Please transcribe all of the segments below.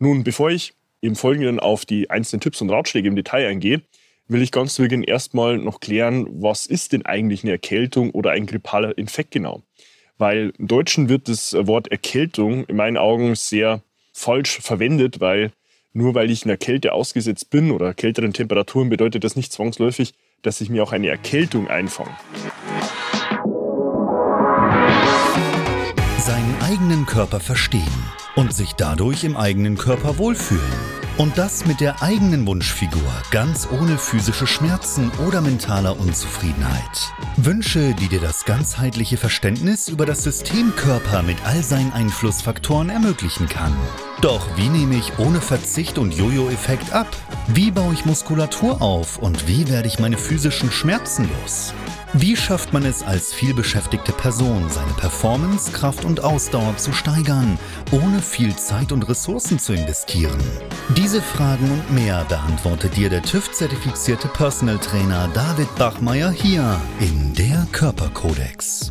Nun, bevor ich im Folgenden auf die einzelnen Tipps und Ratschläge im Detail eingehe, will ich ganz zu Beginn erstmal noch klären, was ist denn eigentlich eine Erkältung oder ein grippaler Infekt genau? Weil im Deutschen wird das Wort Erkältung in meinen Augen sehr falsch verwendet, weil nur weil ich einer Kälte ausgesetzt bin oder kälteren Temperaturen bedeutet das nicht zwangsläufig, dass ich mir auch eine Erkältung einfange. Seinen eigenen Körper verstehen und sich dadurch im eigenen Körper wohlfühlen. Und das mit der eigenen Wunschfigur, ganz ohne physische Schmerzen oder mentaler Unzufriedenheit. Wünsche, die dir das ganzheitliche Verständnis über das System Körper mit all seinen Einflussfaktoren ermöglichen kann. Doch wie nehme ich ohne Verzicht und Jojo-Effekt ab? Wie baue ich Muskulatur auf und wie werde ich meine physischen Schmerzen los? Wie schafft man es als vielbeschäftigte Person, seine Performance, Kraft und Ausdauer zu steigern, ohne viel Zeit und Ressourcen zu investieren? Diese Fragen und mehr beantwortet dir der TÜV-zertifizierte Personal Trainer David Bachmeier hier in der Körperkodex.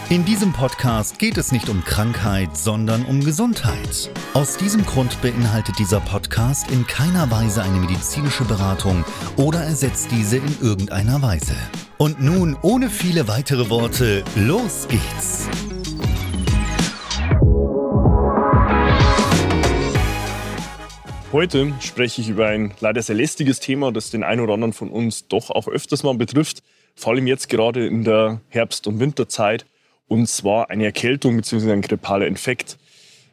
In diesem Podcast geht es nicht um Krankheit, sondern um Gesundheit. Aus diesem Grund beinhaltet dieser Podcast in keiner Weise eine medizinische Beratung oder ersetzt diese in irgendeiner Weise. Und nun, ohne viele weitere Worte, los geht's! Heute spreche ich über ein leider sehr lästiges Thema, das den einen oder anderen von uns doch auch öfters mal betrifft, vor allem jetzt gerade in der Herbst- und Winterzeit, und zwar eine Erkältung bzw. ein grippaler Infekt.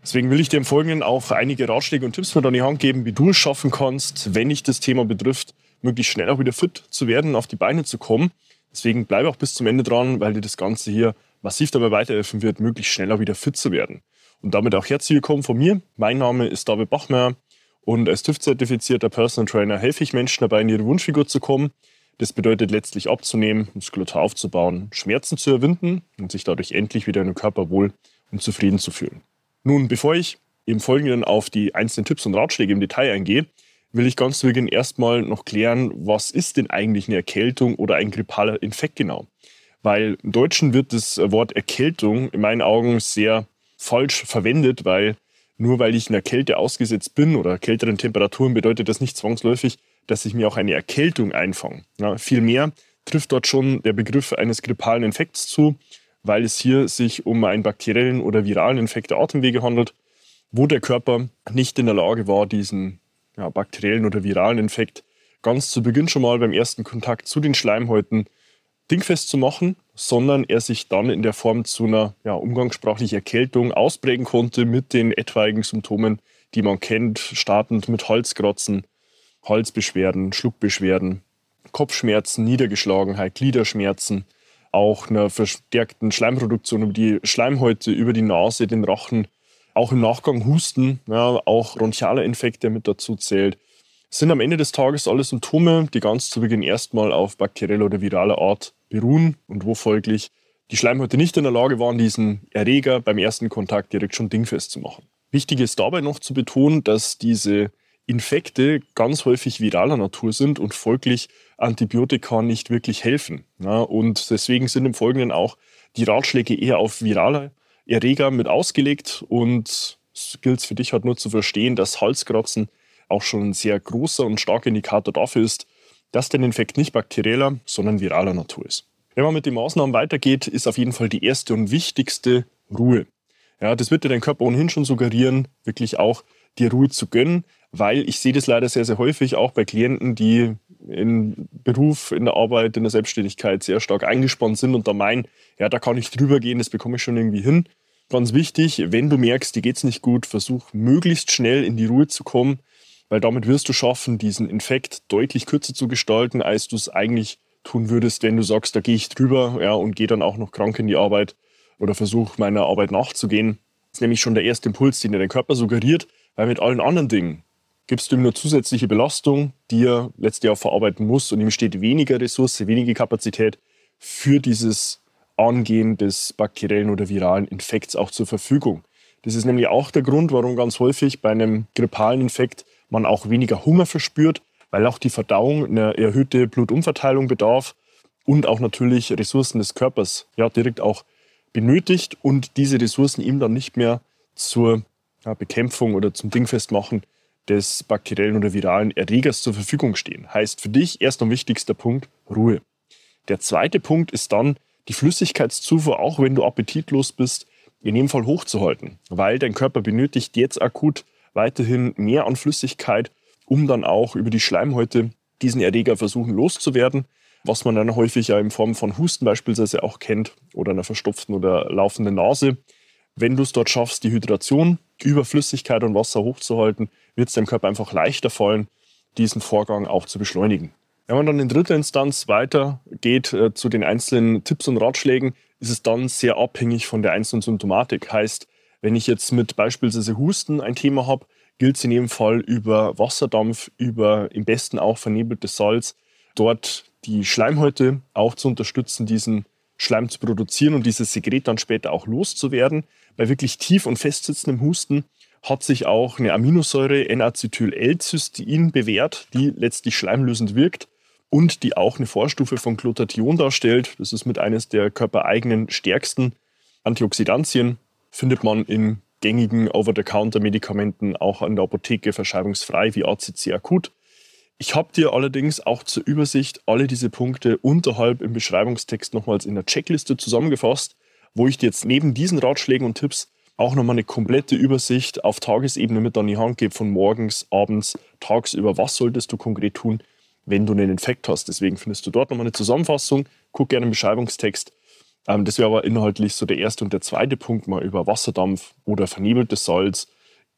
Deswegen will ich dir im Folgenden auch einige Ratschläge und Tipps mit an die Hand geben, wie du es schaffen kannst, wenn dich das Thema betrifft, möglichst schnell auch wieder fit zu werden, auf die Beine zu kommen Deswegen bleibe auch bis zum Ende dran, weil dir das Ganze hier massiv dabei weiterhelfen wird, möglichst schneller wieder fit zu werden. Und damit auch herzlich willkommen von mir. Mein Name ist David Bachmeier und als TÜV-zertifizierter Personal Trainer helfe ich Menschen dabei, in ihre Wunschfigur zu kommen. Das bedeutet letztlich abzunehmen, Muskulatur aufzubauen, Schmerzen zu erwinden und sich dadurch endlich wieder in den Körper wohl und zufrieden zu fühlen. Nun, bevor ich im Folgenden auf die einzelnen Tipps und Ratschläge im Detail eingehe, will ich ganz zu Beginn erstmal noch klären, was ist denn eigentlich eine Erkältung oder ein grippaler Infekt genau? Weil im Deutschen wird das Wort Erkältung in meinen Augen sehr falsch verwendet, weil nur weil ich einer Kälte ausgesetzt bin oder kälteren Temperaturen bedeutet das nicht zwangsläufig, dass ich mir auch eine Erkältung einfange. Ja, vielmehr trifft dort schon der Begriff eines grippalen Infekts zu, weil es hier sich um einen bakteriellen oder viralen Infekt der Atemwege handelt, wo der Körper nicht in der Lage war, diesen ja, bakteriellen oder viralen Infekt ganz zu Beginn schon mal beim ersten Kontakt zu den Schleimhäuten dingfest zu machen, sondern er sich dann in der Form zu einer ja, umgangssprachlichen Erkältung ausprägen konnte mit den etwaigen Symptomen, die man kennt, startend mit Halskratzen, Halsbeschwerden, Schluckbeschwerden, Kopfschmerzen, Niedergeschlagenheit, Gliederschmerzen, auch einer verstärkten Schleimproduktion über die Schleimhäute, über die Nase, den Rachen, auch im Nachgang Husten, ja, auch bronchiale Infekte mit dazu zählt. sind am Ende des Tages alle Symptome, die ganz zu Beginn erstmal auf bakterieller oder viraler Art beruhen und wo folglich die Schleimhäute nicht in der Lage waren, diesen Erreger beim ersten Kontakt direkt schon dingfest zu machen. Wichtig ist dabei noch zu betonen, dass diese Infekte ganz häufig viraler Natur sind und folglich Antibiotika nicht wirklich helfen. Und deswegen sind im Folgenden auch die Ratschläge eher auf virale Erreger mit ausgelegt und es gilt für dich halt nur zu verstehen, dass Halskratzen auch schon ein sehr großer und starker Indikator dafür ist, dass der Infekt nicht bakterieller, sondern viraler Natur ist. Wenn man mit den Maßnahmen weitergeht, ist auf jeden Fall die erste und wichtigste Ruhe. Ja, das wird dir dein Körper ohnehin schon suggerieren, wirklich auch dir Ruhe zu gönnen, weil ich sehe das leider sehr, sehr häufig auch bei Klienten, die in Beruf, in der Arbeit, in der Selbstständigkeit sehr stark eingespannt sind und da meinen, ja, da kann ich drüber gehen, das bekomme ich schon irgendwie hin. Ganz wichtig, wenn du merkst, dir geht es nicht gut, versuch möglichst schnell in die Ruhe zu kommen, weil damit wirst du schaffen, diesen Infekt deutlich kürzer zu gestalten, als du es eigentlich tun würdest, wenn du sagst, da gehe ich drüber ja, und gehe dann auch noch krank in die Arbeit oder versuche meiner Arbeit nachzugehen. Das ist nämlich schon der erste Impuls, den dir dein Körper suggeriert, weil mit allen anderen Dingen gibst du ihm nur zusätzliche Belastung, die er letztlich auch verarbeiten muss und ihm steht weniger Ressource, weniger Kapazität für dieses Angehen des bakteriellen oder viralen Infekts auch zur Verfügung. Das ist nämlich auch der Grund, warum ganz häufig bei einem grippalen Infekt man auch weniger Hunger verspürt, weil auch die Verdauung eine erhöhte Blutumverteilung bedarf und auch natürlich Ressourcen des Körpers ja, direkt auch benötigt und diese Ressourcen ihm dann nicht mehr zur Bekämpfung oder zum Dingfestmachen des bakteriellen oder viralen Erregers zur Verfügung stehen. Heißt für dich erst und wichtigster Punkt Ruhe. Der zweite Punkt ist dann die Flüssigkeitszufuhr, auch wenn du appetitlos bist, in jedem Fall hochzuhalten, weil dein Körper benötigt jetzt akut weiterhin mehr an Flüssigkeit, um dann auch über die Schleimhäute diesen Erreger versuchen loszuwerden, was man dann häufig ja in Form von Husten beispielsweise auch kennt oder einer verstopften oder laufenden Nase. Wenn du es dort schaffst, die Hydration über Flüssigkeit und Wasser hochzuhalten, wird es deinem Körper einfach leichter fallen, diesen Vorgang auch zu beschleunigen. Wenn man dann in dritter Instanz weitergeht äh, zu den einzelnen Tipps und Ratschlägen, ist es dann sehr abhängig von der einzelnen Symptomatik. Heißt, wenn ich jetzt mit beispielsweise Husten ein Thema habe, gilt es in jedem Fall über Wasserdampf, über im besten auch vernebeltes Salz, dort die Schleimhäute auch zu unterstützen, diesen Schleim zu produzieren und dieses Sekret dann später auch loszuwerden. Bei wirklich tief und festsitzendem Husten hat sich auch eine Aminosäure N-Acetyl-L-Cystein bewährt, die letztlich schleimlösend wirkt und die auch eine Vorstufe von Glutathion darstellt. Das ist mit eines der körpereigenen stärksten Antioxidantien, findet man in gängigen Over-the-Counter-Medikamenten auch an der Apotheke verschreibungsfrei wie ACC akut. Ich habe dir allerdings auch zur Übersicht alle diese Punkte unterhalb im Beschreibungstext nochmals in der Checkliste zusammengefasst, wo ich dir jetzt neben diesen Ratschlägen und Tipps auch nochmal eine komplette Übersicht auf Tagesebene mit an die Hand gebe von morgens, abends, tagsüber. Was solltest du konkret tun, wenn du einen Infekt hast? Deswegen findest du dort nochmal eine Zusammenfassung. Guck gerne im Beschreibungstext. Ähm, das wäre aber inhaltlich so der erste und der zweite Punkt, mal über Wasserdampf oder vernebeltes Salz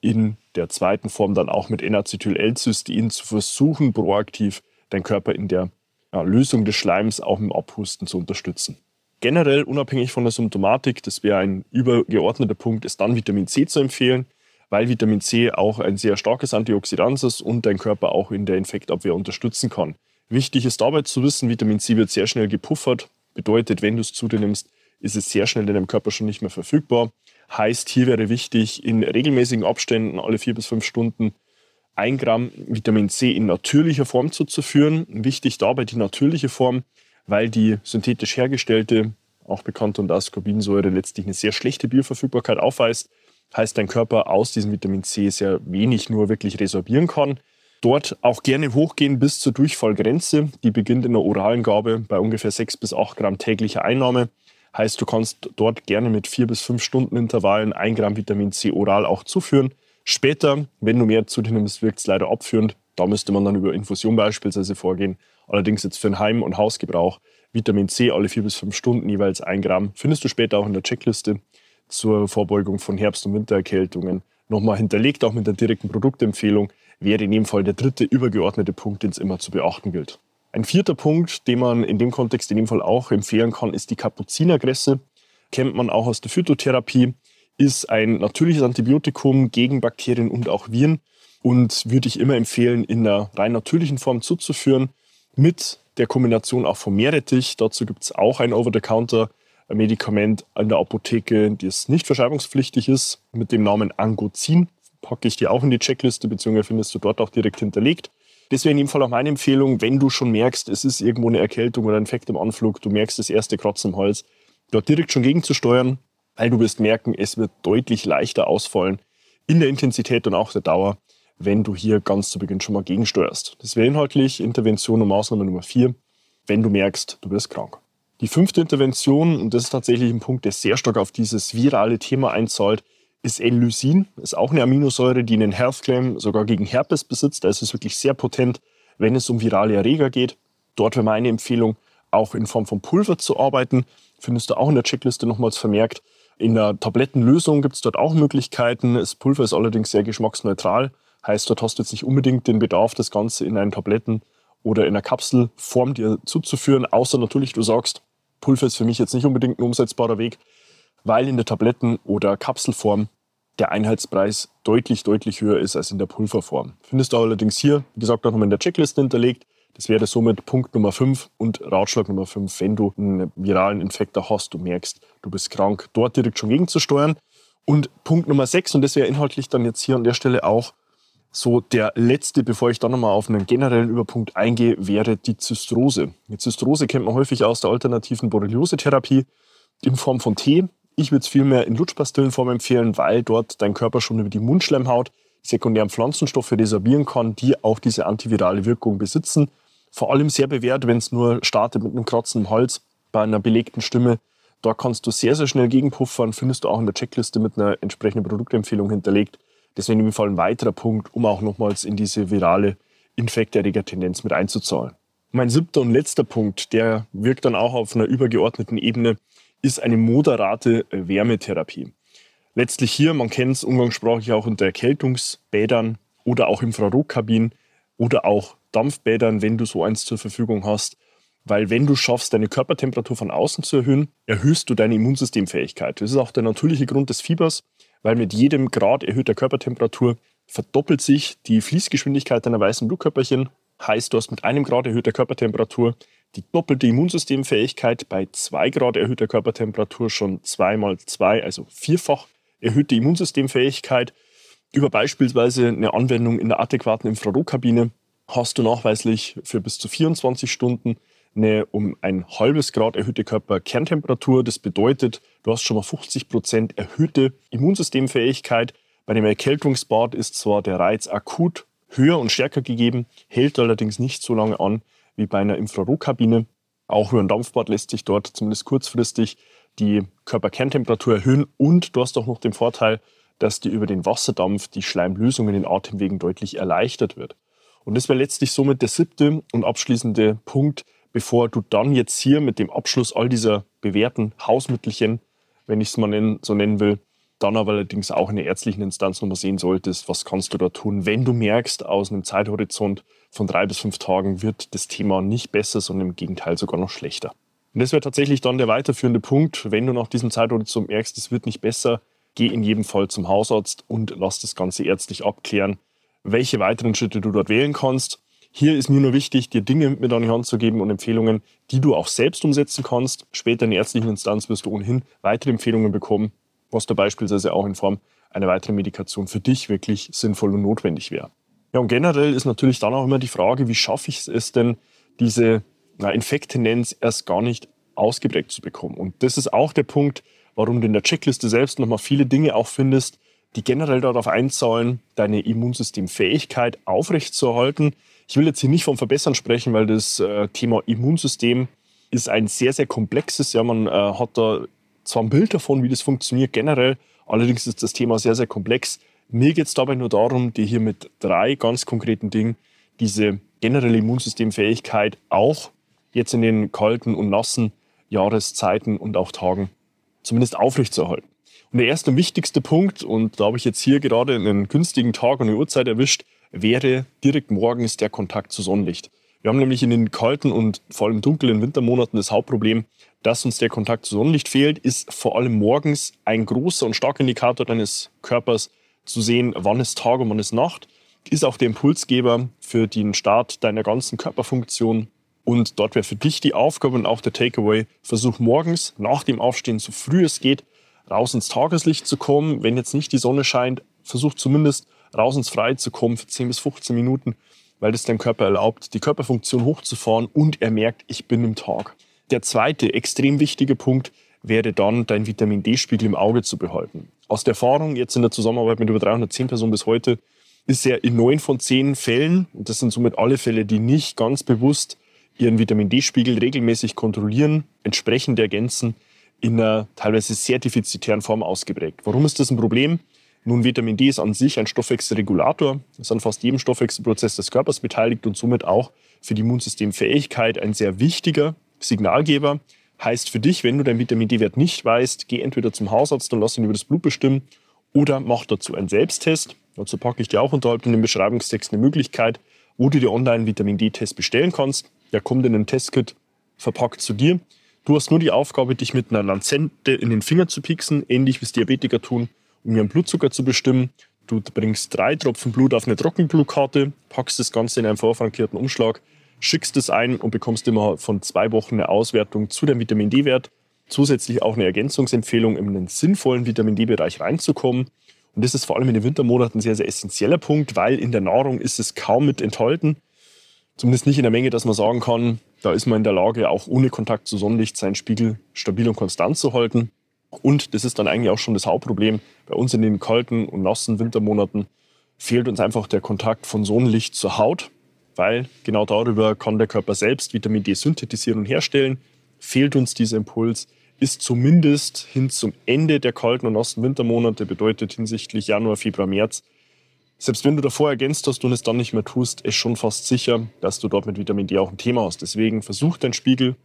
in der zweiten Form dann auch mit N-Acetyl-L-Cystein zu versuchen, proaktiv deinen Körper in der ja, Lösung des Schleims auch im Abhusten zu unterstützen. Generell unabhängig von der Symptomatik, das wäre ein übergeordneter Punkt, ist dann Vitamin C zu empfehlen, weil Vitamin C auch ein sehr starkes Antioxidant ist und dein Körper auch in der Infektabwehr unterstützen kann. Wichtig ist dabei zu wissen, Vitamin C wird sehr schnell gepuffert, bedeutet, wenn du es zu dir nimmst, ist es sehr schnell in deinem Körper schon nicht mehr verfügbar. Heißt, hier wäre wichtig, in regelmäßigen Abständen, alle vier bis fünf Stunden, ein Gramm Vitamin C in natürlicher Form zuzuführen. Wichtig dabei die natürliche Form, weil die synthetisch hergestellte, auch bekannt unter Ascorbinsäure, letztlich eine sehr schlechte Bioverfügbarkeit aufweist. Heißt, dein Körper aus diesem Vitamin C sehr wenig nur wirklich resorbieren kann. Dort auch gerne hochgehen bis zur Durchfallgrenze. Die beginnt in der oralen Gabe bei ungefähr 6 bis 8 Gramm täglicher Einnahme. Heißt, du kannst dort gerne mit 4 bis 5 Stunden Intervallen 1 Gramm Vitamin C oral auch zuführen. Später, wenn du mehr zu dir nimmst, wirkt es leider abführend. Da müsste man dann über Infusion beispielsweise vorgehen. Allerdings jetzt für den Heim- und Hausgebrauch Vitamin C alle vier bis fünf Stunden jeweils ein Gramm. Findest du später auch in der Checkliste zur Vorbeugung von Herbst- und Wintererkältungen. Nochmal hinterlegt, auch mit der direkten Produktempfehlung, wäre in dem Fall der dritte übergeordnete Punkt, den es immer zu beachten gilt. Ein vierter Punkt, den man in dem Kontext in dem Fall auch empfehlen kann, ist die Kapuzinergresse. Kennt man auch aus der Phytotherapie, ist ein natürliches Antibiotikum gegen Bakterien und auch Viren und würde ich immer empfehlen, in einer rein natürlichen Form zuzuführen mit der Kombination auch vom Meerrettich. Dazu gibt es auch ein Over-the-Counter-Medikament an der Apotheke, das nicht verschreibungspflichtig ist, mit dem Namen Angozin. Packe ich dir auch in die Checkliste, beziehungsweise findest du dort auch direkt hinterlegt. Das wäre in dem Fall auch meine Empfehlung, wenn du schon merkst, es ist irgendwo eine Erkältung oder ein Infekt im Anflug, du merkst das erste Kratzen im Hals, dort direkt schon gegenzusteuern, weil du wirst merken, es wird deutlich leichter ausfallen in der Intensität und auch der Dauer, wenn du hier ganz zu Beginn schon mal gegensteuerst. Das wäre inhaltlich Intervention und Maßnahme Nummer vier, wenn du merkst, du bist krank. Die fünfte Intervention, und das ist tatsächlich ein Punkt, der sehr stark auf dieses virale Thema einzahlt, ist L-Lysin. Ist auch eine Aminosäure, die einen Health Claim sogar gegen Herpes besitzt. Also ist wirklich sehr potent, wenn es um virale Erreger geht. Dort wäre meine Empfehlung, auch in Form von Pulver zu arbeiten. Findest du auch in der Checkliste nochmals vermerkt. In der Tablettenlösung gibt es dort auch Möglichkeiten. Das Pulver ist allerdings sehr geschmacksneutral. Heißt, dort hast du jetzt nicht unbedingt den Bedarf, das Ganze in einen Tabletten- oder in einer Kapselform dir zuzuführen, außer natürlich, du sagst, Pulver ist für mich jetzt nicht unbedingt ein umsetzbarer Weg, weil in der Tabletten- oder Kapselform der Einheitspreis deutlich, deutlich höher ist als in der Pulverform. Findest du allerdings hier, wie gesagt, auch nochmal in der Checkliste hinterlegt. Das wäre somit Punkt Nummer 5 und Ratschlag Nummer 5, wenn du einen viralen Infekt hast, du merkst, du bist krank, dort direkt schon gegenzusteuern. Und Punkt Nummer sechs, und das wäre inhaltlich dann jetzt hier an der Stelle auch so der letzte, bevor ich dann nochmal auf einen generellen Überpunkt eingehe, wäre die Zystrose. Die Zystrose kennt man häufig aus der alternativen Borreliose-Therapie in Form von Tee. Ich würde es vielmehr in Lutschpastillenform empfehlen, weil dort dein Körper schon über die Mundschleimhaut sekundären Pflanzenstoffe resorbieren kann, die auch diese antivirale Wirkung besitzen. Vor allem sehr bewährt, wenn es nur startet mit einem Kratzen im Hals bei einer belegten Stimme. Da kannst du sehr, sehr schnell gegenpuffern, findest du auch in der Checkliste mit einer entsprechenden Produktempfehlung hinterlegt. Deswegen im Fall ein weiterer Punkt, um auch nochmals in diese virale Infekterreger-Tendenz mit einzuzahlen. Mein siebter und letzter Punkt, der wirkt dann auch auf einer übergeordneten Ebene, ist eine moderate Wärmetherapie. Letztlich hier, man kennt es umgangssprachlich auch unter Erkältungsbädern oder auch Infrarotkabinen oder auch Dampfbädern, wenn du so eins zur Verfügung hast. Weil wenn du schaffst, deine Körpertemperatur von außen zu erhöhen, erhöhst du deine Immunsystemfähigkeit. Das ist auch der natürliche Grund des Fiebers, weil mit jedem Grad erhöhter Körpertemperatur verdoppelt sich die Fließgeschwindigkeit deiner weißen Blutkörperchen. Heißt, du hast mit einem Grad erhöhter Körpertemperatur die doppelte Immunsystemfähigkeit, bei zwei Grad erhöhter Körpertemperatur schon zwei mal zwei, also vierfach erhöhte Immunsystemfähigkeit. Über beispielsweise eine Anwendung in der adäquaten Infrarotkabine hast du nachweislich für bis zu 24 Stunden eine um ein halbes Grad erhöhte Körperkerntemperatur. Das bedeutet, du hast schon mal 50 Prozent erhöhte Immunsystemfähigkeit. Bei dem Erkältungsbad ist zwar der Reiz akut höher und stärker gegeben, hält allerdings nicht so lange an wie bei einer Infrarotkabine. Auch über ein Dampfbad lässt sich dort zumindest kurzfristig die Körperkerntemperatur erhöhen und du hast auch noch den Vorteil, dass dir über den Wasserdampf die Schleimlösung in den Atemwegen deutlich erleichtert wird. Und das wäre letztlich somit der siebte und abschließende Punkt, bevor du dann jetzt hier mit dem Abschluss all dieser bewährten Hausmittelchen, wenn ich es mal so nennen will, dann aber allerdings auch in der ärztlichen Instanz nochmal sehen solltest, was kannst du da tun, wenn du merkst, aus einem Zeithorizont von drei bis fünf Tagen wird das Thema nicht besser, sondern im Gegenteil sogar noch schlechter. Und das wäre tatsächlich dann der weiterführende Punkt, wenn du nach diesem Zeithorizont merkst, es wird nicht besser, geh in jedem Fall zum Hausarzt und lass das Ganze ärztlich abklären, welche weiteren Schritte du dort wählen kannst. Hier ist mir nur wichtig, dir Dinge mit an die Hand zu geben und Empfehlungen, die du auch selbst umsetzen kannst. Später in der ärztlichen Instanz wirst du ohnehin weitere Empfehlungen bekommen, was da beispielsweise auch in Form einer weiteren Medikation für dich wirklich sinnvoll und notwendig wäre. Ja, und generell ist natürlich dann auch immer die Frage, wie schaffe ich es denn, diese na, Infekttendenz erst gar nicht ausgeprägt zu bekommen. Und das ist auch der Punkt, warum du in der Checkliste selbst nochmal viele Dinge auch findest, die generell darauf einzahlen, deine Immunsystemfähigkeit aufrechtzuerhalten. Ich will jetzt hier nicht vom Verbessern sprechen, weil das äh, Thema Immunsystem ist ein sehr, sehr komplexes. Ja, man äh, hat da zwar ein Bild davon, wie das funktioniert generell, allerdings ist das Thema sehr, sehr komplex. Mir geht es dabei nur darum, dir hier mit drei ganz konkreten Dingen diese generelle Immunsystemfähigkeit auch jetzt in den kalten und nassen Jahreszeiten und auch Tagen zumindest aufrechtzuerhalten. Und der erste und wichtigste Punkt, und da habe ich jetzt hier gerade einen günstigen Tag und eine Uhrzeit erwischt, wäre direkt morgens der Kontakt zu Sonnenlicht. Wir haben nämlich in den kalten und vor allem dunklen Wintermonaten das Hauptproblem, dass uns der Kontakt zu Sonnenlicht fehlt, ist vor allem morgens ein großer und starker Indikator deines Körpers zu sehen, wann ist Tag und wann ist Nacht. Ist auch der Impulsgeber für den Start deiner ganzen Körperfunktion. Und dort wäre für dich die Aufgabe und auch der Takeaway, versuch morgens nach dem Aufstehen so früh es geht raus ins Tageslicht zu kommen. Wenn jetzt nicht die Sonne scheint, versuch zumindest raus ins Freie zu kommen für 10 bis 15 Minuten, weil das deinem Körper erlaubt, die Körperfunktion hochzufahren und er merkt, ich bin im Tag. Der zweite extrem wichtige Punkt wäre dann, dein Vitamin D-Spiegel im Auge zu behalten. Aus der Erfahrung jetzt in der Zusammenarbeit mit über 310 Personen bis heute ist ja in neun von zehn Fällen, und das sind somit alle Fälle, die nicht ganz bewusst ihren Vitamin D-Spiegel regelmäßig kontrollieren, entsprechend ergänzen, in einer teilweise sehr defizitären Form ausgeprägt. Warum ist das ein Problem? Nun, Vitamin D ist an sich ein Stoffwechselregulator, ist an fast jedem Stoffwechselprozess des Körpers beteiligt und somit auch für die Immunsystemfähigkeit ein sehr wichtiger Signalgeber. Heißt für dich, wenn du deinen Vitamin D-Wert nicht weißt, geh entweder zum Hausarzt und lass ihn über das Blut bestimmen oder mach dazu einen Selbsttest. Dazu packe ich dir auch unterhalb in dem Beschreibungstext eine Möglichkeit, wo du dir online einen Vitamin D-Test bestellen kannst. Der kommt in einem Testkit verpackt zu dir. Du hast nur die Aufgabe, dich mit einer Lanzette in den Finger zu pieksen, ähnlich wie es Diabetiker tun, um ihren Blutzucker zu bestimmen. Du bringst drei Tropfen Blut auf eine Trockenblutkarte, packst das Ganze in einen vorfrankierten Umschlag, schickst es ein und bekommst immer von zwei Wochen eine Auswertung zu dem Vitamin D-Wert. zusätzlich auch eine Ergänzungsempfehlung, in einen sinnvollen Vitamin D-Bereich reinzukommen. Und das ist vor allem in den Wintermonaten ein sehr, sehr essentieller Punkt, weil in der Nahrung ist es kaum mit enthalten. Zumindest nicht in der Menge, dass man sagen kann, da ist man in der Lage, auch ohne Kontakt zu Sonnenlicht seinen Spiegel stabil und konstant zu halten. Und das ist dann eigentlich auch schon das Hauptproblem. Bei uns in den kalten und nassen Wintermonaten fehlt uns einfach der Kontakt von Sonnenlicht zur Haut, weil genau darüber kann der Körper selbst Vitamin D synthetisieren und herstellen. Fehlt uns dieser Impuls, ist zumindest hin zum Ende der kalten und nassen Wintermonate, bedeutet hinsichtlich Januar, Februar, März, selbst wenn du davor ergänzt hast und es dann nicht mehr tust, ist schon fast sicher, dass du dort mit Vitamin D auch ein Thema hast. Deswegen versuch deinen Spiegel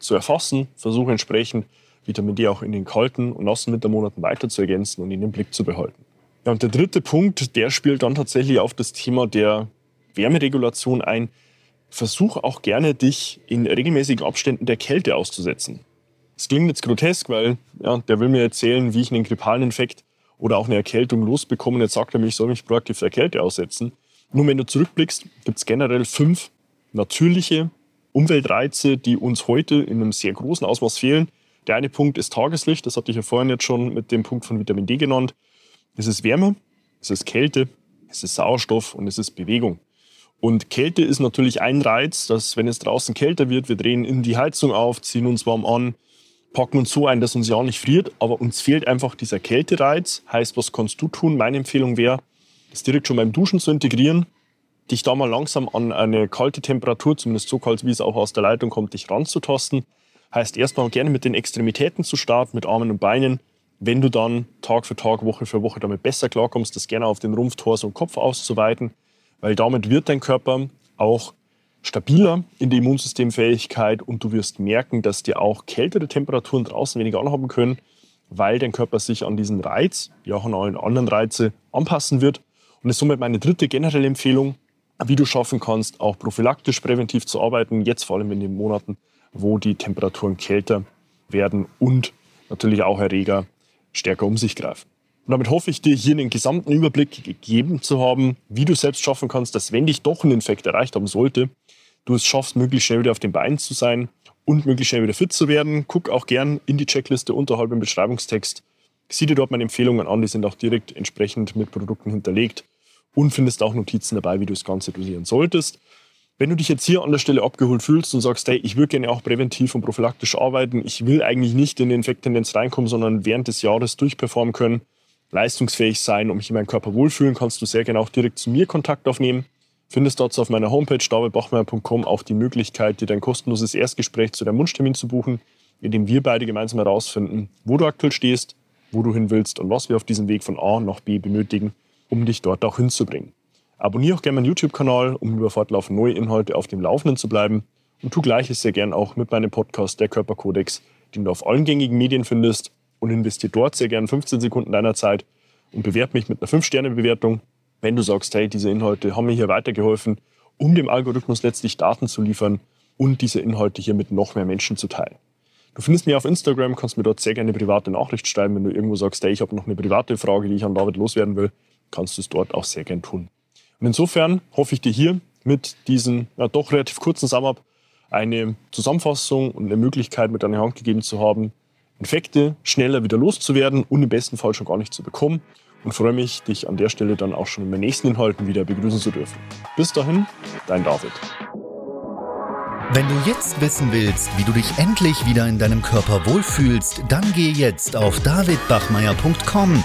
zu erfassen, versuche entsprechend Vitamin D auch in den kalten und nassen Wintermonaten weiter zu ergänzen und ihn im Blick zu behalten. Ja, und der dritte Punkt, der spielt dann tatsächlich auf das Thema der Wärmeregulation ein. Versuch auch gerne, dich in regelmäßigen Abständen der Kälte auszusetzen. Das klingt jetzt grotesk, weil ja, der will mir erzählen, wie ich einen grippalen Infekt oder auch eine Erkältung losbekomme. Jetzt sagt er mir, ich soll mich proaktiv der Kälte aussetzen. Nur wenn du zurückblickst, gibt es generell fünf natürliche Umweltreize, die uns heute in einem sehr großen Ausmaß fehlen. Der eine Punkt ist Tageslicht, das hatte ich ja vorhin jetzt schon mit dem Punkt von Vitamin D genannt. Es ist Wärme, es ist Kälte, es ist Sauerstoff und es ist Bewegung. Und Kälte ist natürlich ein Reiz, dass wenn es draußen kälter wird, wir drehen in die Heizung auf, ziehen uns warm an, packen uns so ein, dass uns ja nicht friert, aber uns fehlt einfach dieser Kältereiz. Heißt, was kannst du tun? Meine Empfehlung wäre, das direkt schon beim Duschen zu integrieren, dich da mal langsam an eine kalte Temperatur, zumindest so kalt, wie es auch aus der Leitung kommt, dich ranzutasten. Heißt erstmal gerne mit den Extremitäten zu starten, mit Armen und Beinen. Wenn du dann Tag für Tag, Woche für Woche damit besser klarkommst, das gerne auf den Rumpf, Torso und Kopf auszuweiten, weil damit wird dein Körper auch stabiler in der Immunsystemfähigkeit und du wirst merken, dass dir auch kältere Temperaturen draußen weniger anhaben können, weil dein Körper sich an diesen Reiz, wie auch an allen anderen Reize, anpassen wird. Und das ist somit meine dritte generelle Empfehlung, wie du schaffen kannst, auch prophylaktisch präventiv zu arbeiten, jetzt vor allem in den Monaten, wo die Temperaturen kälter werden und natürlich auch Erreger stärker um sich greifen. Und damit hoffe ich dir hier einen gesamten Überblick gegeben zu haben, wie du selbst schaffen kannst, dass wenn dich doch ein Infekt erreicht haben sollte, du es schaffst, möglichst schnell wieder auf den Beinen zu sein und möglichst schnell wieder fit zu werden. Guck auch gern in die Checkliste unterhalb im Beschreibungstext. Sieh dir dort meine Empfehlungen an, die sind auch direkt entsprechend mit Produkten hinterlegt und findest auch Notizen dabei, wie du das Ganze dosieren solltest. Wenn du dich jetzt hier an der Stelle abgeholt fühlst und sagst, hey, ich würde gerne auch präventiv und prophylaktisch arbeiten, ich will eigentlich nicht in die Infekttendenz reinkommen, sondern während des Jahres durchperformen können, leistungsfähig sein und mich in meinem Körper wohlfühlen, kannst du sehr gerne auch direkt zu mir Kontakt aufnehmen findest dort auf meiner Homepage davidbachmeier.com auch die Möglichkeit, dir dein kostenloses Erstgespräch zu deinem Wunschtermin zu buchen, in dem wir beide gemeinsam herausfinden, wo du aktuell stehst, wo du hin willst und was wir auf diesem Weg von A nach B benötigen, um dich dort auch hinzubringen. Abonniere auch gerne meinen YouTube-Kanal, um über fortlaufend neue Inhalte auf dem Laufenden zu bleiben. Und tu gleiches sehr gern auch mit meinem Podcast Der Körperkodex, den du auf allen gängigen Medien findest. Und investiere dort sehr gern 15 Sekunden deiner Zeit und bewerte mich mit einer 5-Sterne-Bewertung wenn du sagst, hey, diese Inhalte haben mir hier weitergeholfen, um dem Algorithmus letztlich Daten zu liefern und diese Inhalte hier mit noch mehr Menschen zu teilen. Du findest mich auf Instagram, kannst mir dort sehr gerne eine private Nachricht schreiben. Wenn du irgendwo sagst, hey, ich habe noch eine private Frage, die ich an David loswerden will, kannst du es dort auch sehr gerne tun. Und insofern hoffe ich dir hier mit diesem ja, doch relativ kurzen Sum-Up eine Zusammenfassung und eine Möglichkeit mit deiner Hand gegeben zu haben, Infekte schneller wieder loszuwerden und im besten Fall schon gar nicht zu bekommen und freue mich, dich an der Stelle dann auch schon in den nächsten Inhalten wieder begrüßen zu dürfen. Bis dahin, dein David. Wenn du jetzt wissen willst, wie du dich endlich wieder in deinem Körper wohlfühlst, dann geh jetzt auf davidbachmeier.com